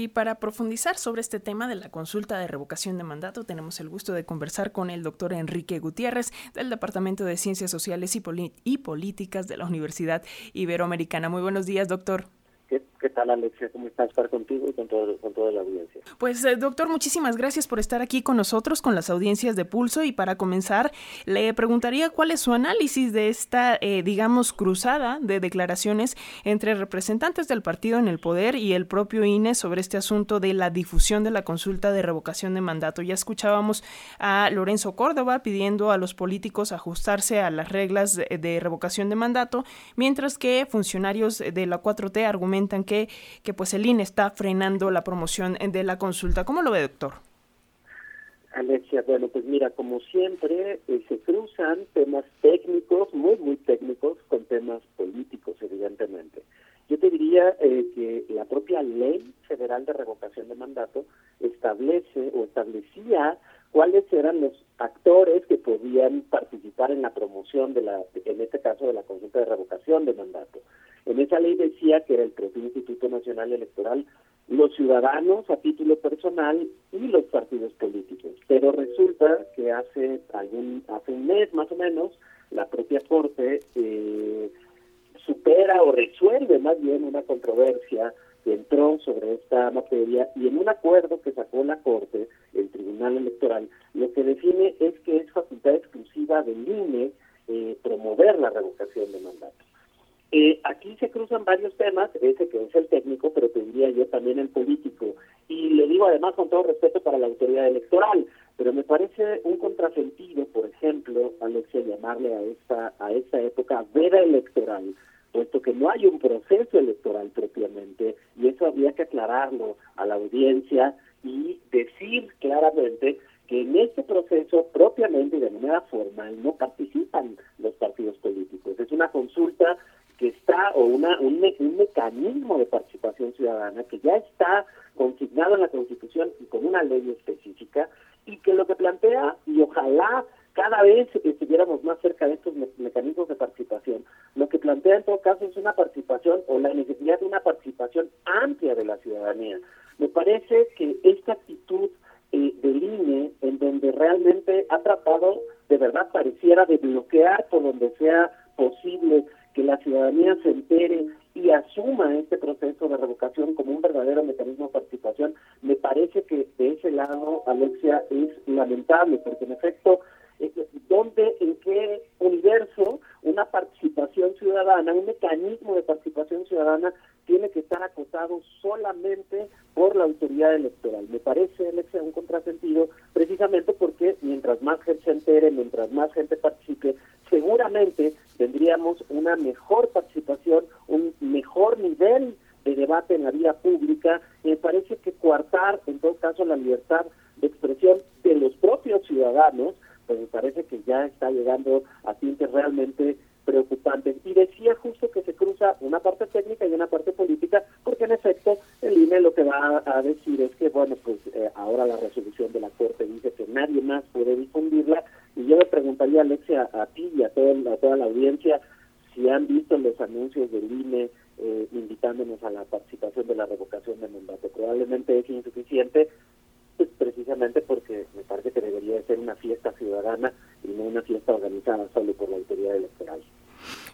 Y para profundizar sobre este tema de la consulta de revocación de mandato, tenemos el gusto de conversar con el doctor Enrique Gutiérrez del Departamento de Ciencias Sociales y, y Políticas de la Universidad Iberoamericana. Muy buenos días, doctor. ¿Qué, tal, Alexia? ¿Cómo estás? Estar contigo y con, todo, con toda la audiencia. Pues, eh, doctor, muchísimas gracias por estar aquí con nosotros, con las audiencias de Pulso. Y para comenzar, le preguntaría cuál es su análisis de esta, eh, digamos, cruzada de declaraciones entre representantes del partido en el poder y el propio INE sobre este asunto de la difusión de la consulta de revocación de mandato. Ya escuchábamos a Lorenzo Córdoba pidiendo a los políticos ajustarse a las reglas de, de revocación de mandato, mientras que funcionarios de la 4T argumentan que, que pues el INE está frenando la promoción de la consulta. ¿Cómo lo ve, doctor? Alexia, bueno, pues mira, como siempre, eh, se cruzan temas técnicos, muy, muy técnicos, con temas políticos, evidentemente. Yo te diría eh, que la propia ley federal de revocación de mandato establece o establecía cuáles eran los actores que podían participar en la promoción de la, en este caso de la consulta de revocación de mandato. En esa ley decía que era el propio Instituto Nacional Electoral, los ciudadanos a título personal y los partidos políticos. Pero resulta que hace hace un mes más o menos la propia Corte eh, supera o resuelve más bien una controversia que entró sobre esta materia y en un acuerdo que sacó la Corte, el Tribunal Electoral, lo que define es que es facultad exclusiva del INE eh, promover la revocación de mandato. Eh, aquí se cruzan varios temas, ese que es el técnico, pero tendría yo también el político. Y le digo además con todo respeto para la autoridad electoral, pero me parece un contrasentido, por ejemplo, Alexia, llamarle a esta, a esta época veda electoral, puesto que no hay un proceso electoral propiamente, y eso habría que aclararlo a la audiencia y decir claramente que en este proceso propiamente y de manera formal no participan los partidos políticos. Es una consulta que está, o una, un, mecanismo de participación ciudadana que ya está consignado en la Constitución y con una ley específica, y que lo que plantea, y ojalá cada vez estuviéramos más cerca de estos mecanismos de participación, plantea en todo caso es una participación o la necesidad de una participación amplia de la ciudadanía. Me parece que esta actitud eh, del INE, en donde realmente ha tratado, de verdad pareciera, de bloquear por donde sea posible que la ciudadanía se entere y asuma este proceso de revocación como un verdadero mecanismo de participación, me parece que de ese lado, Alexia, es lamentable, porque en efecto, eh, ¿dónde, en qué universo una participación ciudadana, un mecanismo de participación ciudadana tiene que estar acotado solamente por la autoridad electoral? Me parece, Alexia, un contrasentido, precisamente porque mientras más gente se entere, mientras más gente participe, seguramente tendríamos una mejor participación, un mejor nivel de debate en la vía pública. Me parece que coartar, en todo caso, la libertad de expresión de los propios ciudadanos, pues me parece que ya está llegando a tintes realmente preocupantes. Y decía justo que se cruza una parte técnica y una parte política, porque en efecto el INE lo que va a decir es que, bueno, pues eh, ahora la resolución de la Corte dice que nadie más puede difundirla, y yo le preguntaría, Alexia, a ti y a, a toda la audiencia, si han visto los anuncios del INE eh, invitándonos a la participación de la revocación de mandato. Probablemente es insuficiente, pues precisamente porque me parece que debería ser una fiesta ciudadana y no una fiesta organizada solo por la autoridad electoral.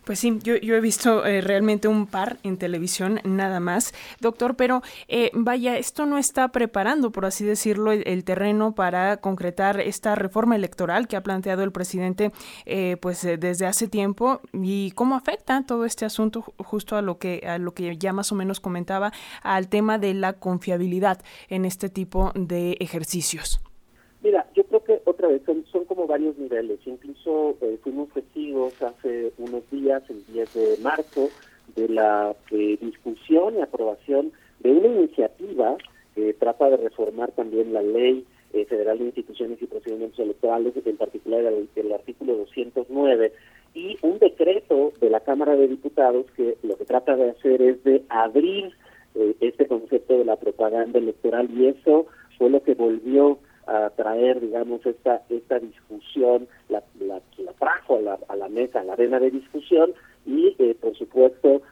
Pues sí, yo, he visto eh, realmente un par en televisión nada más, doctor, pero eh, vaya, esto no está preparando, por así decirlo, el, terreno para concretar esta reforma electoral que ha planteado el presidente eh, pues desde hace tiempo y cómo afecta todo este asunto justo a lo que a lo que ya más o menos comentaba al tema de la confiabilidad en este tipo de ejercicios. Mira, yo creo que otra vez son, son como varios niveles. Incluso eh, fuimos testigos hace unos días, el 10 de marzo, de la eh, discusión y aprobación de una iniciativa que trata de reformar también la ley eh, federal de instituciones y procedimientos electorales, en particular el, el, artículo 209, y un decreto de la Cámara de Diputados que lo que trata de hacer es de abrir este concepto de la propaganda electoral y eso fue lo que volvió a traer, digamos, esta esta discusión, la, la, trajo a la, a la mesa, a la arena de discusión y, eh, por supuesto,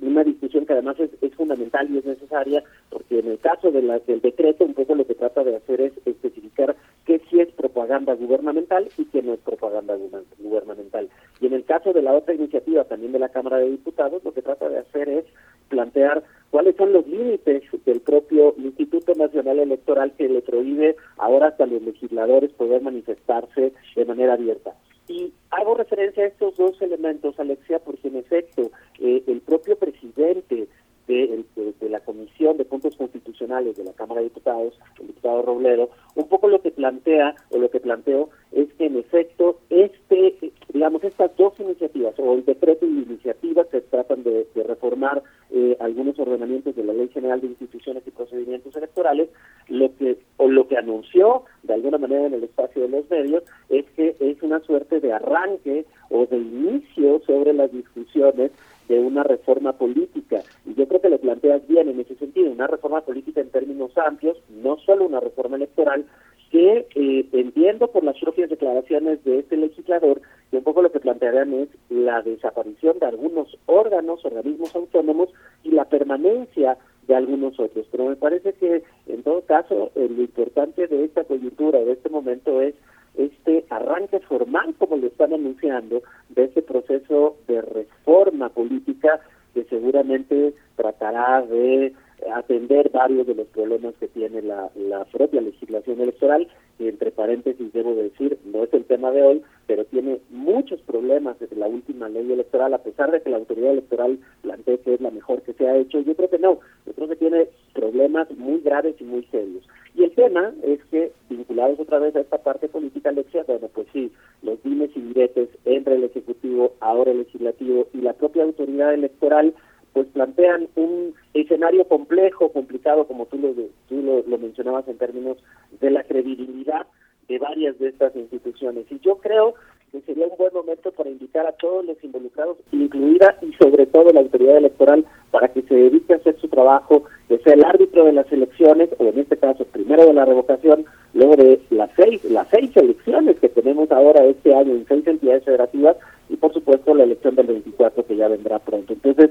una discusión que además es, es, fundamental y es necesaria porque en el caso de la, del decreto, un poco lo que trata de hacer es especificar qué sí es propaganda gubernamental y qué no es propaganda gubernamental. Y en el caso de la otra iniciativa, también de la Cámara de Diputados, lo que trata de hacer es plantear cuáles son los límites del propio Instituto Nacional Electoral que le prohíbe ahora hasta los legisladores poder manifestarse de manera abierta. Y hago referencia a estos dos elementos, Alexia, porque en efecto eh, el propio presidente de, la Comisión de Puntos Constitucionales de la Cámara de Diputados, el diputado Robledo, un poco lo que plantea o lo que planteó es que en efecto este, digamos, estas dos iniciativas o el decreto y iniciativas que tratan de, reformar eh, algunos ordenamientos de la Ley General de Instituciones y Procedimientos Electorales, lo que o lo que anunció de alguna manera en el espacio de los medios es que es una suerte de arranque o de inicio sobre las discusiones de una reforma política. Y yo creo que lo planteas bien en ese sentido, una reforma política en términos amplios, no solo una reforma electoral, que eh, entiendo por las propias declaraciones de este legislador, que un poco lo que plantearán es la desaparición de algunos órganos, organismos autónomos y la permanencia de algunos otros. Pero me parece que, en todo caso, eh, lo importante de esta coyuntura, de este momento, es este arranque formal, como lo están anunciando, de este proceso de reforma política que seguramente tratará de atender varios de los problemas que tiene la, la propia legislación electoral, y entre paréntesis debo decir, no es el tema de hoy, pero tiene muchos problemas desde la última ley electoral, a pesar de que la autoridad electoral plantee que es la mejor que se ha hecho, yo creo que no, yo creo que tiene problemas muy graves y muy serios. Y el tema es que, vinculados otra vez a esta parte política, Alexia, bueno, pues sí, los dimes y diretes entre el Ejecutivo, ahora el Legislativo y la propia autoridad electoral, pues plantean un escenario complejo, complicado, como tú lo, tú lo, mencionabas en términos de la credibilidad de varias de estas instituciones. Y yo creo que sería un buen momento para invitar a todos los involucrados, incluida y sobre todo la autoridad electoral, para que se dedique a hacer su trabajo, que sea el árbitro de las elecciones, o en este caso primero de la revocación, luego de las seis, las seis elecciones que tenemos ahora este año en seis entidades federativas, y por supuesto la elección del 24 que ya vendrá pronto. Entonces,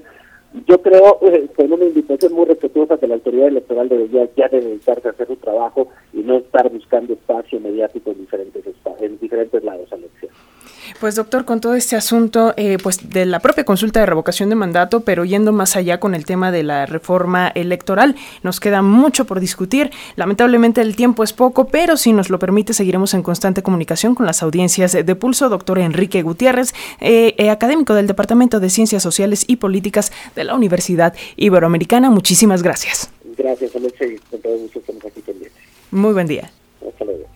yo creo eh, que una invitación muy respetuosa que la autoridad electoral debería ya dedicarse a hacer su trabajo y no estar buscando espacio mediático en diferentes en diferentes lados, Alexia. Pues doctor, con todo este asunto, eh, pues de la propia consulta de revocación de mandato, pero yendo más allá con el tema de la reforma electoral, nos queda mucho por discutir. Lamentablemente el tiempo es poco, pero si nos lo permite seguiremos en constante comunicación con las audiencias de pulso. Doctor Enrique Gutiérrez, eh, eh, académico del Departamento de Ciencias Sociales y Políticas de la Universidad Iberoamericana. Muchísimas gracias. Gracias, Alexa, y con todo gusto estamos aquí pendientes. Muy buen día. Hasta luego.